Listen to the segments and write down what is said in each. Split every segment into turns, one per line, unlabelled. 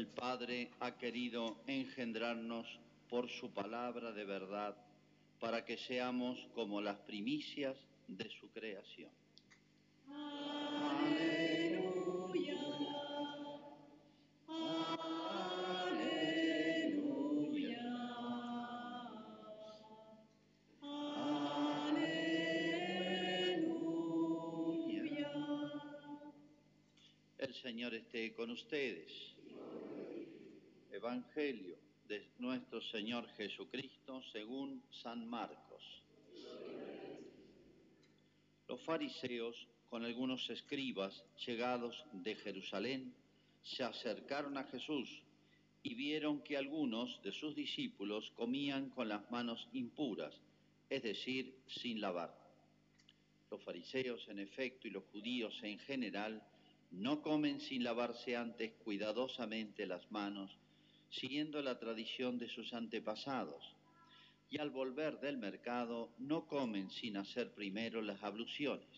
el Padre ha querido engendrarnos por su palabra de verdad para que seamos como las primicias de su creación.
Aleluya. Aleluya.
El Señor esté con ustedes. Evangelio de nuestro Señor Jesucristo según San Marcos. Los fariseos, con algunos escribas llegados de Jerusalén, se acercaron a Jesús y vieron que algunos de sus discípulos comían con las manos impuras, es decir, sin lavar. Los fariseos, en efecto, y los judíos en general, no comen sin lavarse antes cuidadosamente las manos, siguiendo la tradición de sus antepasados. Y al volver del mercado no comen sin hacer primero las abluciones.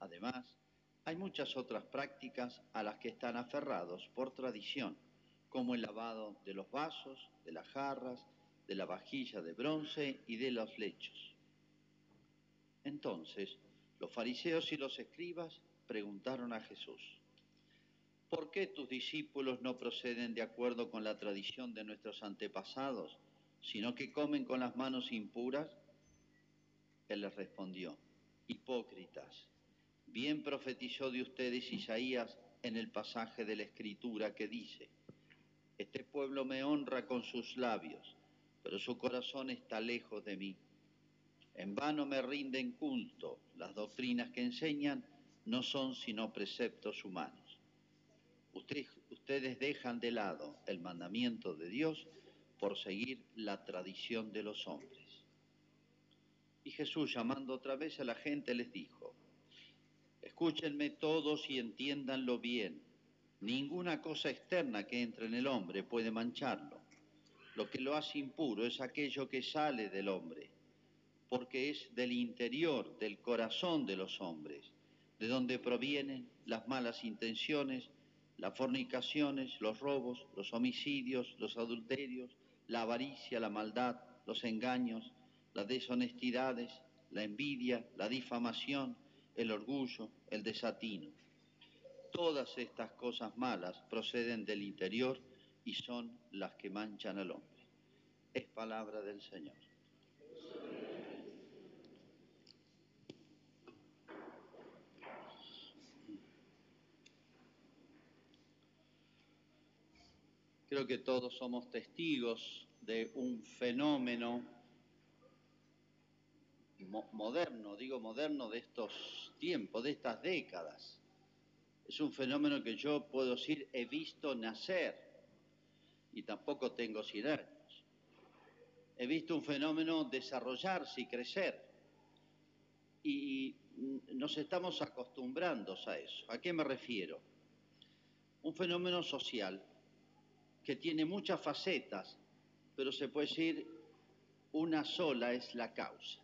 Además, hay muchas otras prácticas a las que están aferrados por tradición, como el lavado de los vasos, de las jarras, de la vajilla de bronce y de los lechos. Entonces, los fariseos y los escribas preguntaron a Jesús, ¿por qué tus discípulos no proceden de acuerdo con la tradición de nuestros antepasados, sino que comen con las manos impuras? Él les respondió, hipócritas, bien profetizó de ustedes Isaías en el pasaje de la Escritura que dice, este pueblo me honra con sus labios, pero su corazón está lejos de mí. En vano me rinden culto, las doctrinas que enseñan no son sino preceptos humanos. Usted- ustedes dejan de lado el mandamiento de Dios por seguir la tradición de los hombres. Y Jesús, llamando otra vez a la gente, les dijo, escúchenme todos y entiéndanlo bien. Ninguna cosa externa que entre en el hombre puede mancharlo. Lo que lo hace impuro es aquello que sale del hombre, porque es del interior, del corazón de los hombres, de donde provienen las malas intenciones, las fornicaciones, los robos, los homicidios, los adulterios, la avaricia, la maldad, los engaños, las deshonestidades, la envidia, la difamación, el orgullo, el desatino. Todas estas cosas malas proceden del interior y son las que manchan al hombre. Es palabra del Señor. Creo que todos somos testigos de un fenómeno mo- moderno, digo moderno de estos tiempos, de estas décadas. Es un fenómeno que yo puedo decir he visto nacer y tampoco tengo 100 años. He visto un fenómeno desarrollarse y crecer y nos estamos acostumbrando a eso. ¿A qué me refiero? Un fenómeno social que tiene muchas facetas, pero se puede decir una sola es la causa.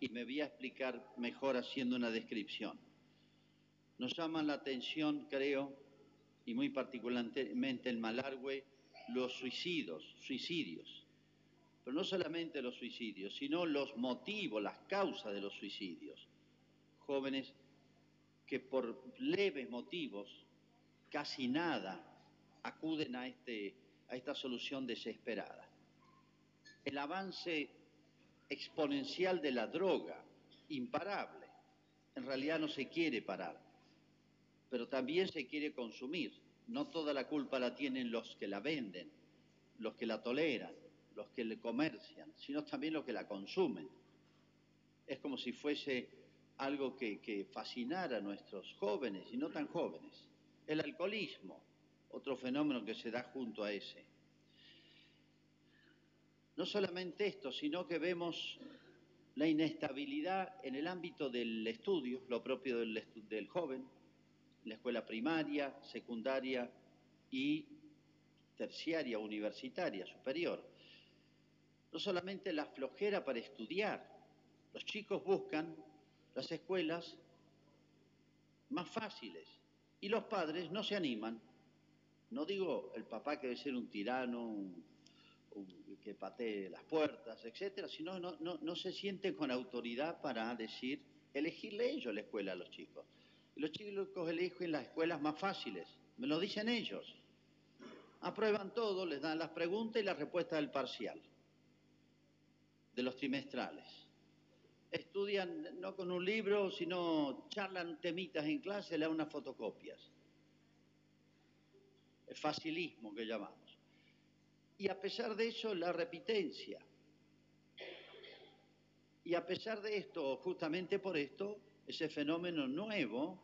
Y me voy a explicar mejor haciendo una descripción. Nos llaman la atención, creo, y muy particularmente en Malargüe, los suicidios, suicidios. Pero no solamente los suicidios, sino los motivos, las causas de los suicidios. Jóvenes que por leves motivos, casi nada, acuden a, este, a esta solución desesperada. El avance exponencial de la droga, imparable, en realidad no se quiere parar, pero también se quiere consumir. No toda la culpa la tienen los que la venden, los que la toleran, los que le comercian, sino también los que la consumen. Es como si fuese algo que, que fascinara a nuestros jóvenes y no tan jóvenes. El alcoholismo, otro fenómeno que se da junto a ese. No solamente esto, sino que vemos la inestabilidad en el ámbito del estudio, lo propio del, del joven, la escuela primaria, secundaria y terciaria, universitaria, superior. No solamente la flojera para estudiar, los chicos buscan las escuelas más fáciles y los padres no se animan No digo el papá que debe ser un tirano, un, que patee las puertas, etcétera, sino no, no, se siente con autoridad para decir, elegirle ellos la escuela a los chicos. Los chicos eligen las escuelas más fáciles, me lo dicen ellos. Aprueban todo, les dan las preguntas y la respuesta del parcial, de los trimestrales. Estudian no con un libro, sino charlan temitas en clase, le dan unas fotocopias. Facilismo que llamamos. Y a pesar de eso, la repitencia. Y a pesar de esto, justamente por esto, ese fenómeno nuevo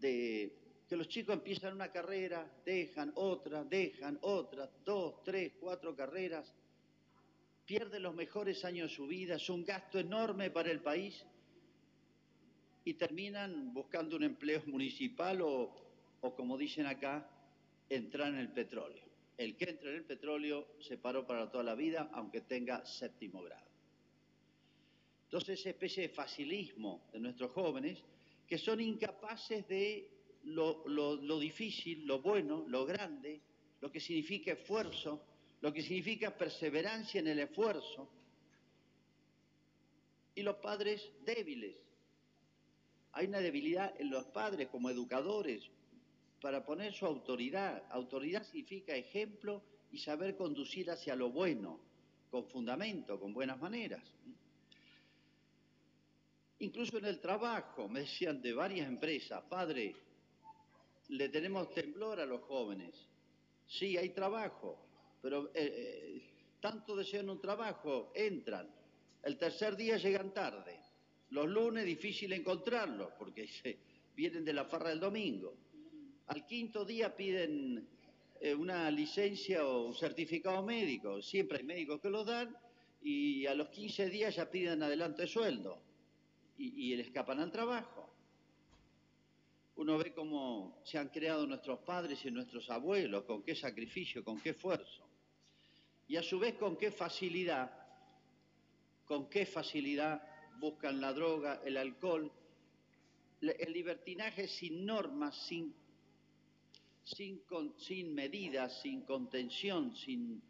de que los chicos empiezan una carrera, dejan otra, dejan otra, dos, tres, cuatro carreras, pierden los mejores años de su vida, es un gasto enorme para el país y terminan buscando un empleo municipal o, o como dicen acá, entrar en el petróleo. El que entra en el petróleo se paró para toda la vida, aunque tenga séptimo grado. Entonces, esa especie de facilismo de nuestros jóvenes que son incapaces de lo, difícil, lo bueno, lo grande, lo que significa esfuerzo, lo que significa perseverancia en el esfuerzo. Y los padres débiles. Hay una debilidad en los padres como educadores para poner su autoridad. Autoridad significa ejemplo y saber conducir hacia lo bueno, con fundamento, con buenas maneras. Incluso en el trabajo, me decían de varias empresas, padre, le tenemos temblor a los jóvenes. Sí, hay trabajo, pero eh, eh, tanto desean un trabajo, entran. El tercer día llegan tarde. Los lunes difícil encontrarlos, porque vienen de la farra del domingo. Al quinto día piden eh, una licencia o un certificado médico. Siempre hay médicos que lo dan y a los 15 días ya piden adelanto de sueldo y, y le escapan al trabajo. Uno ve cómo se han creado nuestros padres y nuestros abuelos, con qué sacrificio, con qué esfuerzo. Y a su vez con qué facilidad, con qué facilidad buscan la droga, el alcohol, el libertinaje sin normas, sin, sin, sin medidas, sin contención, sin,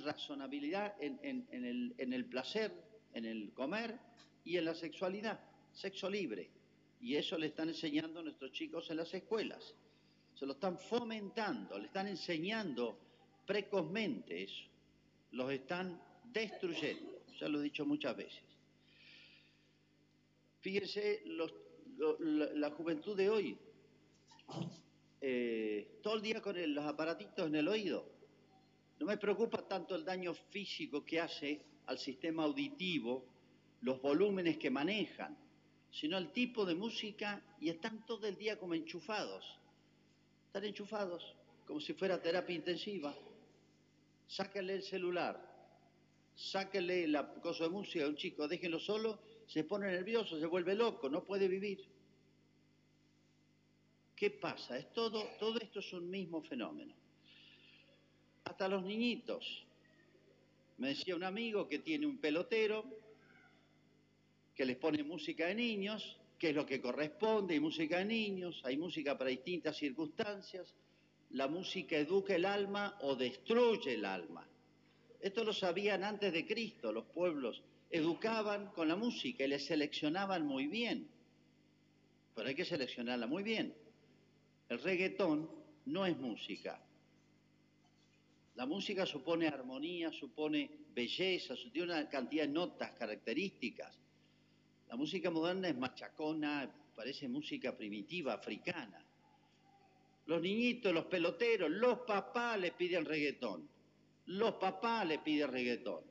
razonabilidad en, el, placer, en el comer y en la sexualidad, sexo libre. Y eso le están enseñando a nuestros chicos en las escuelas. Se lo están fomentando, le están enseñando precozmente eso. Los están destruyendo, ya lo he dicho muchas veces. Fíjense, la juventud de hoy, eh, todo el día con los aparatitos en el oído. No me preocupa tanto el daño físico que hace al sistema auditivo, los volúmenes que manejan, sino el tipo de música y están todo el día como enchufados. Están enchufados, como si fuera terapia intensiva. Sáquenle el celular, sáquenle la cosa de música a un chico, déjenlo solo, se pone nervioso, se vuelve loco, no puede vivir. ¿Qué pasa? Es todo, todo esto es un mismo fenómeno. Hasta los niñitos. Me decía un amigo que tiene un pelotero que les pone música de niños, que es lo que corresponde, hay música de niños, hay música para distintas circunstancias. La música educa el alma o destruye el alma. Esto lo sabían antes de Cristo, los pueblos educaban con la música y le seleccionaban muy bien. Pero hay que seleccionarla muy bien. El reggaetón no es música. La música supone armonía, supone belleza, tiene una cantidad de notas características. La música moderna es machacona, parece música primitiva, africana. Los niñitos, los peloteros, los papás le piden reggaetón. Los papás le piden reggaetón.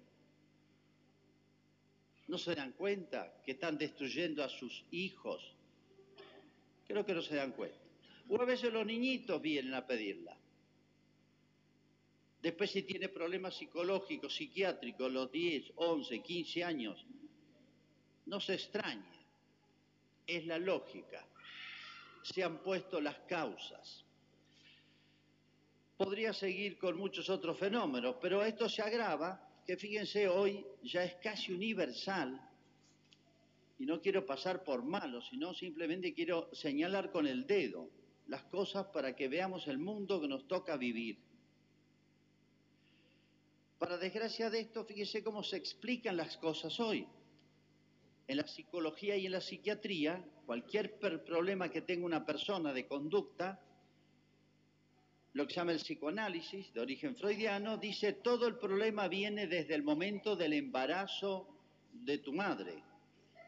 ¿No se dan cuenta que están destruyendo a sus hijos? Creo que no se dan cuenta. O a veces los niñitos vienen a pedirla. Después si tiene problemas psicológicos, psiquiátricos, los 10, 11, 15 años, no se extrañe. Es la lógica. Se han puesto las causas. Podría seguir con muchos otros fenómenos, pero esto se agrava, que fíjense hoy ya es casi universal, y no quiero pasar por malo, sino simplemente quiero señalar con el dedo las cosas para que veamos el mundo que nos toca vivir. Para desgracia de esto, fíjese cómo se explican las cosas hoy. En la psicología y en la psiquiatría, cualquier problema que tenga una persona de conducta, lo que se llama el psicoanálisis de origen freudiano, dice todo el problema viene desde el momento del embarazo de tu madre,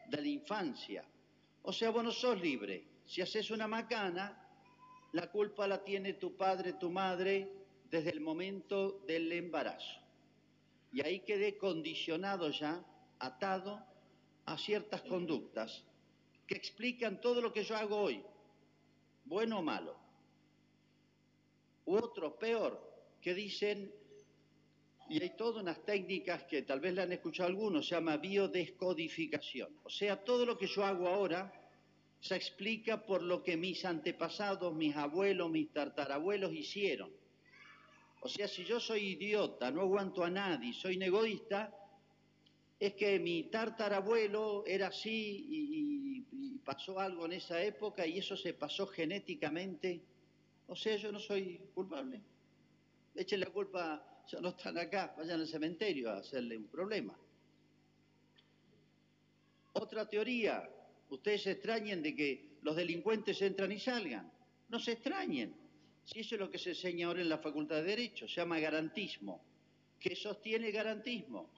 de la infancia. O sea, vos no sos libre. Si haces una macana, la culpa la tiene tu padre, tu madre, desde el momento del embarazo. Y ahí quedé condicionado ya, atado a ciertas conductas que explican todo lo que yo hago hoy, bueno o malo. U otro, peor, que dicen, y hay todas unas técnicas que tal vez la han escuchado algunos, se llama biodescodificación. O sea, todo lo que yo hago ahora se explica por lo que mis antepasados, mis abuelos, mis tartarabuelos hicieron. O sea, si yo soy idiota, no aguanto a nadie, soy egoísta, es que mi tartarabuelo era así y, y, pasó algo en esa época y eso se pasó genéticamente. O sea, yo no soy culpable. Echen la culpa, ya no están acá, vayan al cementerio a hacerle un problema. Otra teoría, Ustedes se extrañen de que los delincuentes entran y salgan. No se extrañen. Si eso es lo que se enseña ahora en la Facultad de Derecho, se llama garantismo. ¿Qué sostiene garantismo?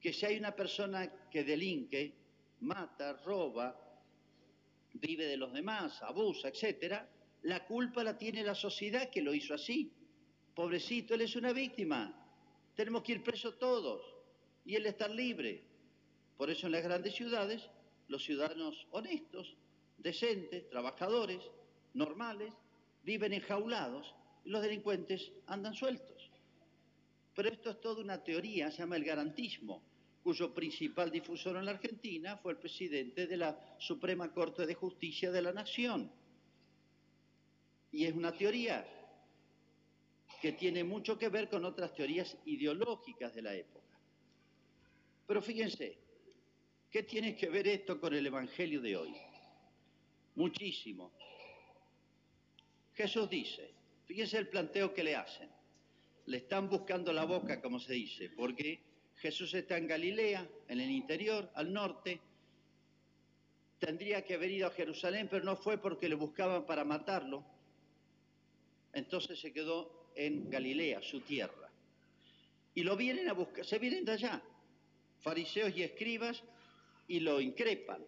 Que si hay una persona que delinque, mata, roba, vive de los demás, abusa, etcétera, la culpa la tiene la sociedad que lo hizo así. Pobrecito, él es una víctima. Tenemos que ir presos todos y él estar libre. Por eso en las grandes ciudades los ciudadanos honestos, decentes, trabajadores, normales, viven enjaulados y los delincuentes andan sueltos. Pero esto es toda una teoría, se llama el garantismo, cuyo principal difusor en la Argentina fue el presidente de la Suprema Corte de Justicia de la Nación. Y es una teoría que tiene mucho que ver con otras teorías ideológicas de la época. Pero fíjense, ¿Qué tiene que ver esto con el Evangelio de hoy? Muchísimo. Jesús dice, fíjense el planteo que le hacen. Le están buscando la boca, como se dice, porque Jesús está en Galilea, en el interior, al norte. Tendría que haber ido a Jerusalén, pero no fue porque le buscaban para matarlo. Entonces se quedó en Galilea, su tierra. Y lo vienen a buscar, se vienen de allá, fariseos y escribas, y lo increpan,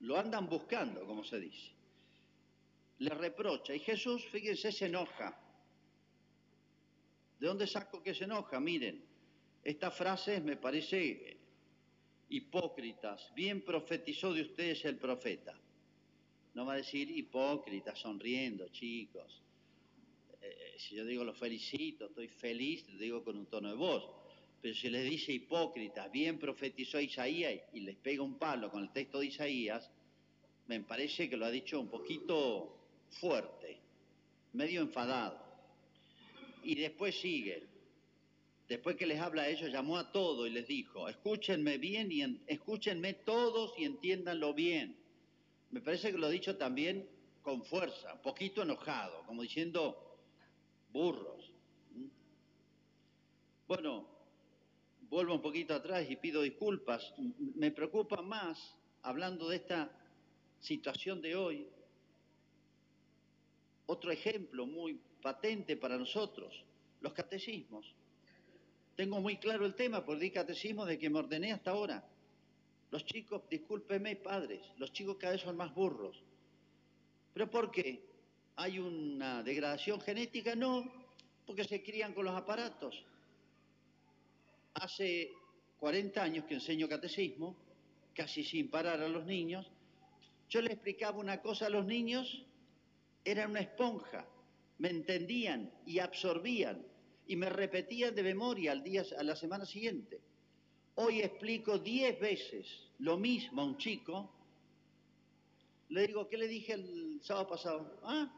lo andan buscando, como se dice. Le reprocha y Jesús, fíjense, se enoja. ¿De dónde saco que se enoja? Miren, esta frase me parece hipócritas. Bien profetizó de ustedes el profeta. No va a decir hipócritas, sonriendo, chicos. Eh, si yo digo lo felicito, estoy feliz, digo con un tono de voz. Pero si les dice hipócrita, bien profetizó Isaías y les pega un palo con el texto de Isaías, me parece que lo ha dicho un poquito fuerte, medio enfadado. Y después sigue. Después que les habla a ellos, llamó a todos y les dijo, escúchenme bien y escúchenme todos y entiéndanlo bien. Me parece que lo ha dicho también con fuerza, un poquito enojado, como diciendo burros. Bueno, vuelvo un poquito atrás y pido disculpas. Me preocupa más, hablando de esta situación de hoy, otro ejemplo muy patente para nosotros, los catecismos. Tengo muy claro el tema, por di catecismo de que me ordené hasta ahora. Los chicos, discúlpeme padres, los chicos cada vez son más burros. ¿Pero por qué? ¿Hay una degradación genética? No, porque se crían con los aparatos hace 40 años que enseño catecismo, casi sin parar a los niños, yo les explicaba una cosa a los niños, era una esponja, me entendían y absorbían y me repetían de memoria al día, a la semana siguiente. Hoy explico 10 veces lo mismo a un chico, le digo, ¿qué le dije el sábado pasado? Ah,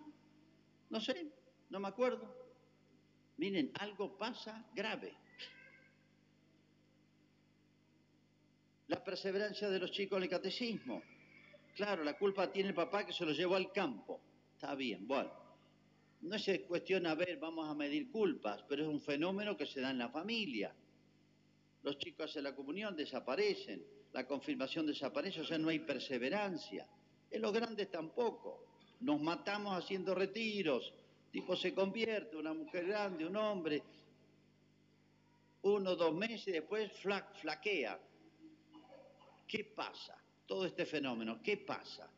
no sé, no me acuerdo. Miren, algo pasa grave. Perseverancia de los chicos en el catecismo. Claro, la culpa tiene el papá que se los llevó al campo. Está bien, bueno. No es cuestión, a ver, vamos a medir culpas, pero es un fenómeno que se da en la familia. Los chicos hacen la comunión, desaparecen, la confirmación desaparece, o sea, no hay perseverancia. En los grandes tampoco. Nos matamos haciendo retiros, tipo se convierte, una mujer grande, un hombre, uno, dos meses, después flaquea. ¿Qué pasa? Todo este fenómeno, ¿qué pasa?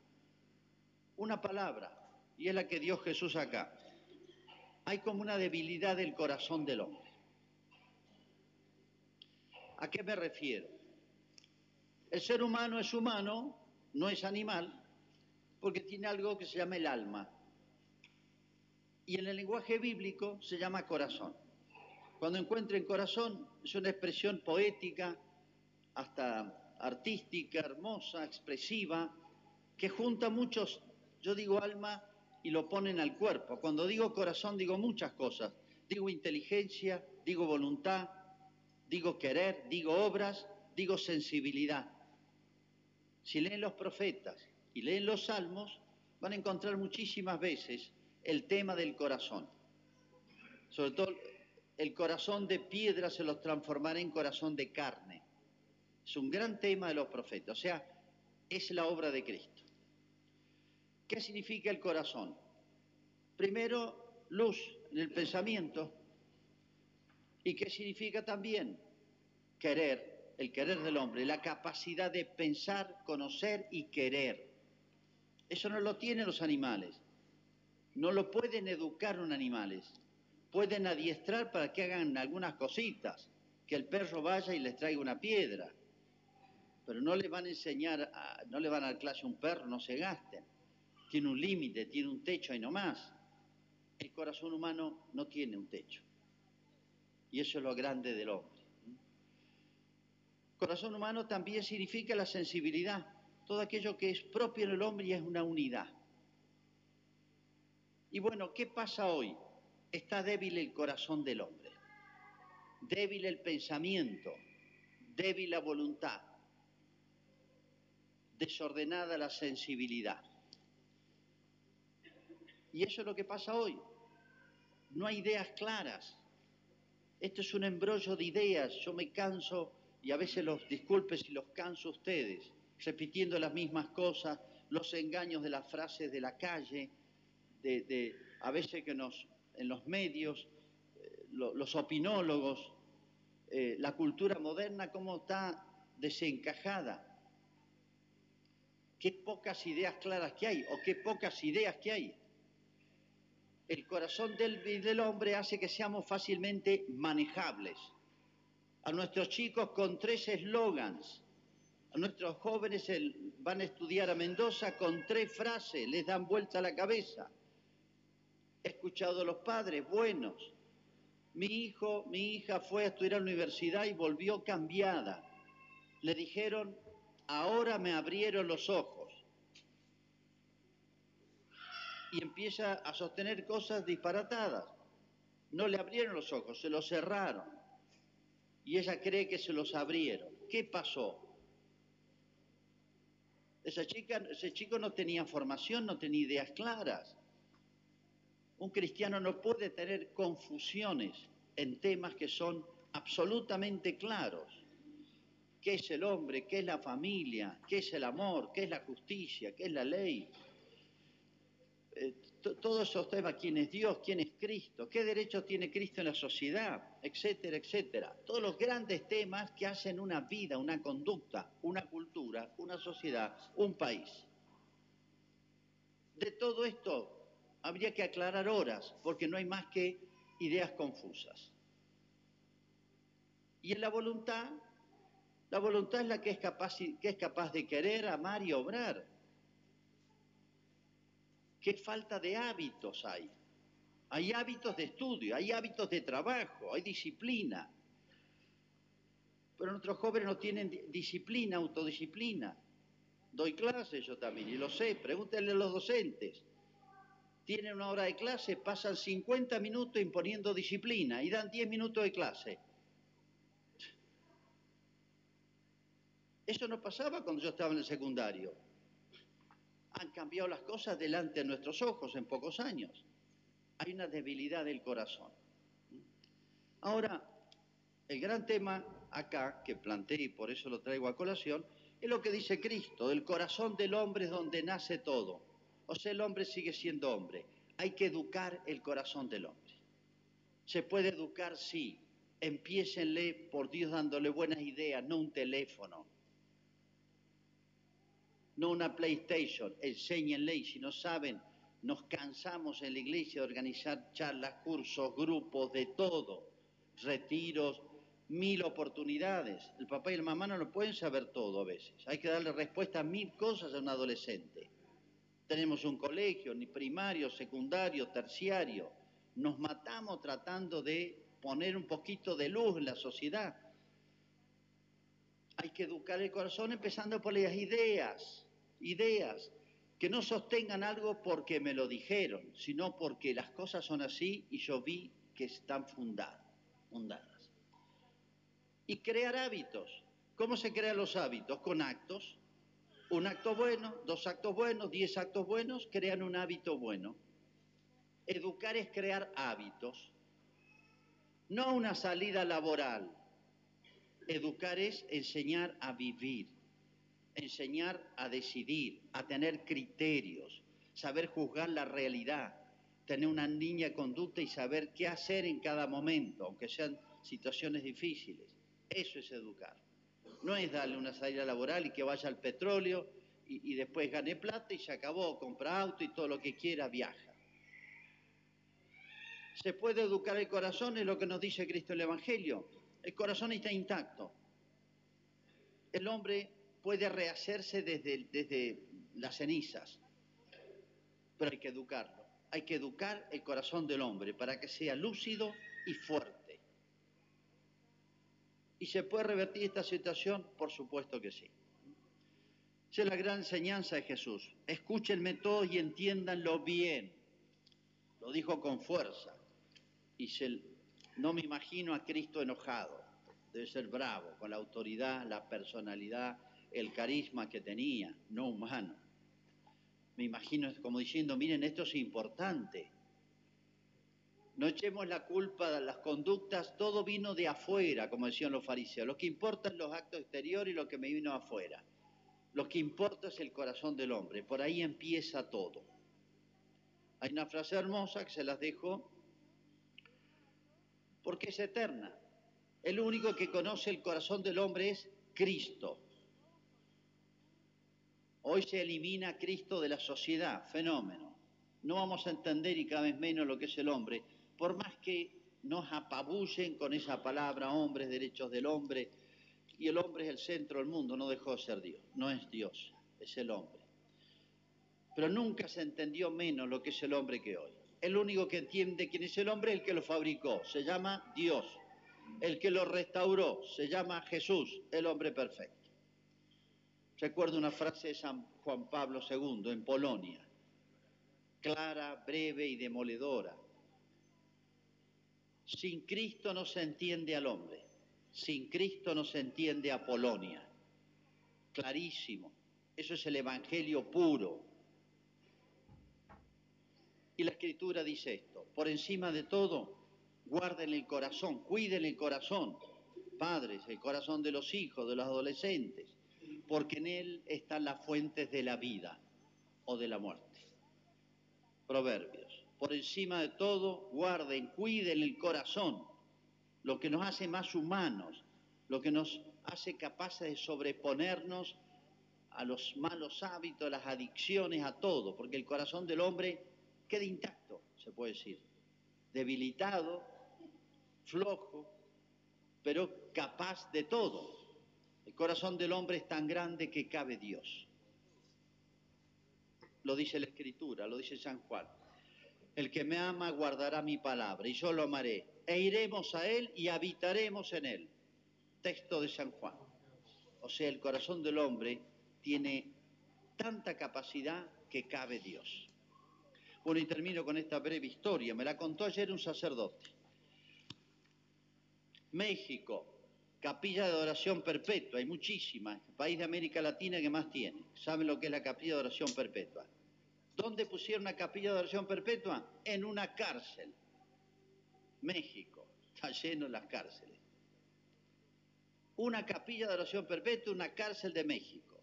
Una palabra, y es la que dio Jesús acá. Hay como una debilidad del corazón del hombre. ¿A qué me refiero? El ser humano es humano, no es animal, porque tiene algo que se llama el alma. Y en el lenguaje bíblico se llama corazón. Cuando encuentren corazón, es una expresión poética, hasta artística, hermosa, expresiva, que junta muchos, yo digo alma, y lo ponen al cuerpo. Cuando digo corazón digo muchas cosas. Digo inteligencia, digo voluntad, digo querer, digo obras, digo sensibilidad. Si leen los profetas y leen los salmos, van a encontrar muchísimas veces el tema del corazón. Sobre todo el corazón de piedra se los transformará en corazón de carne. Es un gran tema de los profetas, o sea, es la obra de Cristo. ¿Qué significa el corazón? Primero, luz en el pensamiento. ¿Y qué significa también? Querer, el querer del hombre, la capacidad de pensar, conocer y querer. Eso no lo tienen los animales. No lo pueden educar los animales. Pueden adiestrar para que hagan algunas cositas, que el perro vaya y les traiga una piedra. Pero no le van a enseñar, no le van a dar clase a un perro, no se gasten tiene un límite, tiene un techo y no más. El corazón humano no tiene un techo. Y eso es lo grande del hombre. Corazón humano también significa la sensibilidad, todo aquello que es propio del hombre y es una unidad. Y bueno, ¿qué pasa hoy? Está débil el corazón del hombre, débil el pensamiento, débil la voluntad, desordenada la sensibilidad. Y eso es lo que pasa hoy. No hay ideas claras. Esto es un embrollo de ideas. Yo me canso, y a veces los disculpe si los canso a ustedes, repitiendo las mismas cosas, los engaños de las frases de la calle, de, a veces que nos, en los medios, eh, los opinólogos, eh, la cultura moderna, cómo está desencajada. Qué pocas ideas claras que hay, o qué pocas ideas que hay el corazón del, del hombre hace que seamos fácilmente manejables. A nuestros chicos con tres eslogans, a nuestros jóvenes van a estudiar a Mendoza con tres frases, les dan vuelta a la cabeza. He escuchado a los padres buenos. Mi hijo, mi hija fue a estudiar a la universidad y volvió cambiada. Le dijeron, ahora me abrieron los ojos. y empieza a sostener cosas disparatadas. No le abrieron los ojos, se los cerraron. Y ella cree que se los abrieron. ¿Qué pasó? Esa chica, ese chico no tenía formación, no tenía ideas claras. Un cristiano no puede tener confusiones en temas que son absolutamente claros. ¿Qué es el hombre? ¿Qué es la familia? ¿Qué es el amor? ¿Qué es la justicia? ¿Qué es la ley? Eh, todos esos temas, quién es Dios, quién es Cristo, qué derechos tiene Cristo en la sociedad, etcétera, etcétera. Todos los grandes temas que hacen una vida, una conducta, una cultura, una sociedad, un país. De todo esto habría que aclarar horas, porque no hay más que ideas confusas. Y en la voluntad, la voluntad es la que es capaz, de querer, amar y obrar. ¿Qué falta de hábitos hay? Hay hábitos de estudio, hay hábitos de trabajo, hay disciplina. Pero nuestros jóvenes no tienen disciplina, autodisciplina. Doy clases yo también, y lo sé, pregúntenle a los docentes. Tienen una hora de clase, pasan 50 minutos imponiendo disciplina y dan 10 minutos de clase. Eso no pasaba cuando yo estaba en el secundario. Han cambiado las cosas delante de nuestros ojos en pocos años. Hay una debilidad del corazón. Ahora, el gran tema acá que planteé y por eso lo traigo a colación es lo que dice Cristo, el corazón del hombre es donde nace todo. O sea, el hombre sigue siendo hombre. Hay que educar el corazón del hombre. Se puede educar, sí. Empiécenle, por Dios, dándole buenas ideas, no un teléfono, no una PlayStation. Enséñenle y si no saben, nos cansamos en la iglesia de organizar charlas, cursos, grupos, de todo, retiros, mil oportunidades. El papá y la mamá no lo pueden saber todo a veces. Hay que darle respuesta a mil cosas a un adolescente. Tenemos un colegio, ni primario, secundario, terciario. Nos matamos tratando de poner un poquito de luz en la sociedad. Hay que educar el corazón empezando por las ideas, ideas que no sostengan algo porque me lo dijeron, sino porque las cosas son así y yo vi que están fundadas. fundadas y crear hábitos. ¿Cómo se crean los hábitos? Con actos. Un acto bueno, dos actos buenos, diez actos buenos, crean un hábito bueno. Educar es crear hábitos, no una salida laboral. Educar es enseñar a vivir, enseñar a decidir, a tener criterios, saber juzgar la realidad, tener una de conducta y saber qué hacer en cada momento, aunque sean situaciones difíciles. Eso es educar. No es darle una salida laboral y que vaya al petróleo y, y después gane plata y se acabó, compra auto y todo lo que quiera viaja. Se puede educar el corazón, es lo que nos dice Cristo el Evangelio. El corazón está intacto. El hombre puede rehacerse desde, desde las cenizas, pero hay que educarlo. Hay que educar el corazón del hombre para que sea lúcido y fuerte. ¿Y se puede revertir esta situación? Por supuesto que sí. Esa es la gran enseñanza de Jesús. Escúchenme todos y entiéndanlo bien. Lo dijo con fuerza. Y se, no me imagino a Cristo enojado. Debe ser bravo, con la autoridad, la personalidad, el carisma que tenía, no humano. Me imagino como diciendo, miren, esto es importante. No echemos la culpa de las conductas, todo vino de afuera, como decían los fariseos. Lo que importa es los actos exteriores y lo que me vino afuera. Lo que importa es el corazón del hombre. Por ahí empieza todo. Hay una frase hermosa que se las dejo porque es eterna. El único que conoce el corazón del hombre es Cristo. Hoy se elimina Cristo de la sociedad, fenómeno. No vamos a entender y cada vez menos lo que es el hombre, por más que nos apabullen con esa palabra hombres, derechos del hombre, y el hombre es el centro del mundo, no dejó de ser Dios, no es Dios, es el hombre. Pero nunca se entendió menos lo que es el hombre que hoy. El único que entiende quién es el hombre es el que lo fabricó, se llama Dios. El que lo restauró se llama Jesús, el hombre perfecto. Recuerdo una frase de San Juan Pablo II en Polonia, clara, breve y demoledora. Sin Cristo no se entiende al hombre, sin Cristo no se entiende a Polonia. Clarísimo, eso es el Evangelio puro. Y la Escritura dice esto, por encima de todo, guarden el corazón, cuiden el corazón, padres, el corazón de los hijos, de los adolescentes, porque en él están las fuentes de la vida o de la muerte. Proverbios. Por encima de todo, guarden, cuiden el corazón, lo que nos hace más humanos, lo que nos hace capaces de sobreponernos a los malos hábitos, a las adicciones, a todo, porque el corazón del hombre queda intacto, se puede decir, debilitado, flojo, pero capaz de todo. El corazón del hombre es tan grande que cabe Dios. Lo dice la Escritura, lo dice San Juan. El que me ama guardará mi palabra y yo lo amaré. E iremos a él y habitaremos en él. Texto de San Juan. O sea, el corazón del hombre tiene tanta capacidad que cabe Dios. Bueno, y termino con esta breve historia. Me la contó ayer un sacerdote. México, Capilla de oración perpetua, hay muchísimas. El país de América Latina que más tiene. ¿Saben lo que es la capilla de oración perpetua? ¿Dónde pusieron una capilla de oración perpetua? En una cárcel. México. Está lleno las cárceles. Una capilla de oración perpetua, una cárcel de México.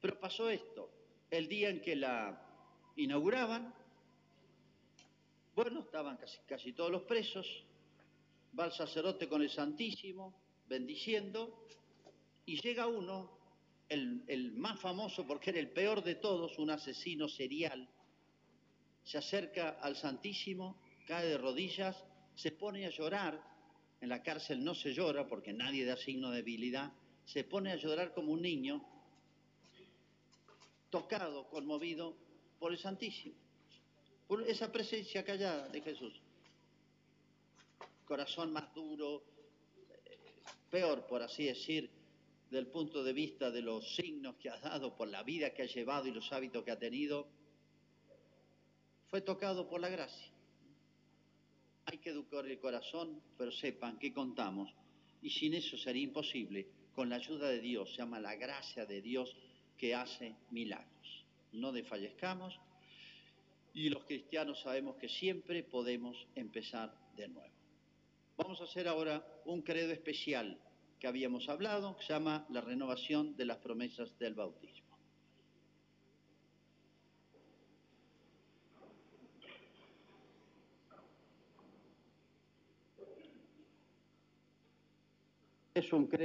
Pero pasó esto. El día en que la inauguraban, bueno, estaban casi, casi todos los presos, va el sacerdote con el Santísimo, bendiciendo, y llega uno, el, el, más famoso porque era el peor de todos, un asesino serial, se acerca al Santísimo, cae de rodillas, se pone a llorar, en la cárcel no se llora porque nadie da signo de debilidad, se pone a llorar como un niño, tocado, conmovido por el Santísimo, por esa presencia callada de Jesús corazón más duro, peor, por así decir, del punto de vista de los signos que ha dado, por la vida que ha llevado y los hábitos que ha tenido, fue tocado por la gracia. Hay que educar el corazón, pero sepan que contamos, y sin eso sería imposible, con la ayuda de Dios, se llama la gracia de Dios que hace milagros. No desfallezcamos, y los cristianos sabemos que siempre podemos empezar de nuevo. Vamos a hacer ahora un credo especial que habíamos hablado, que se llama la renovación de las promesas del bautismo. Es un credo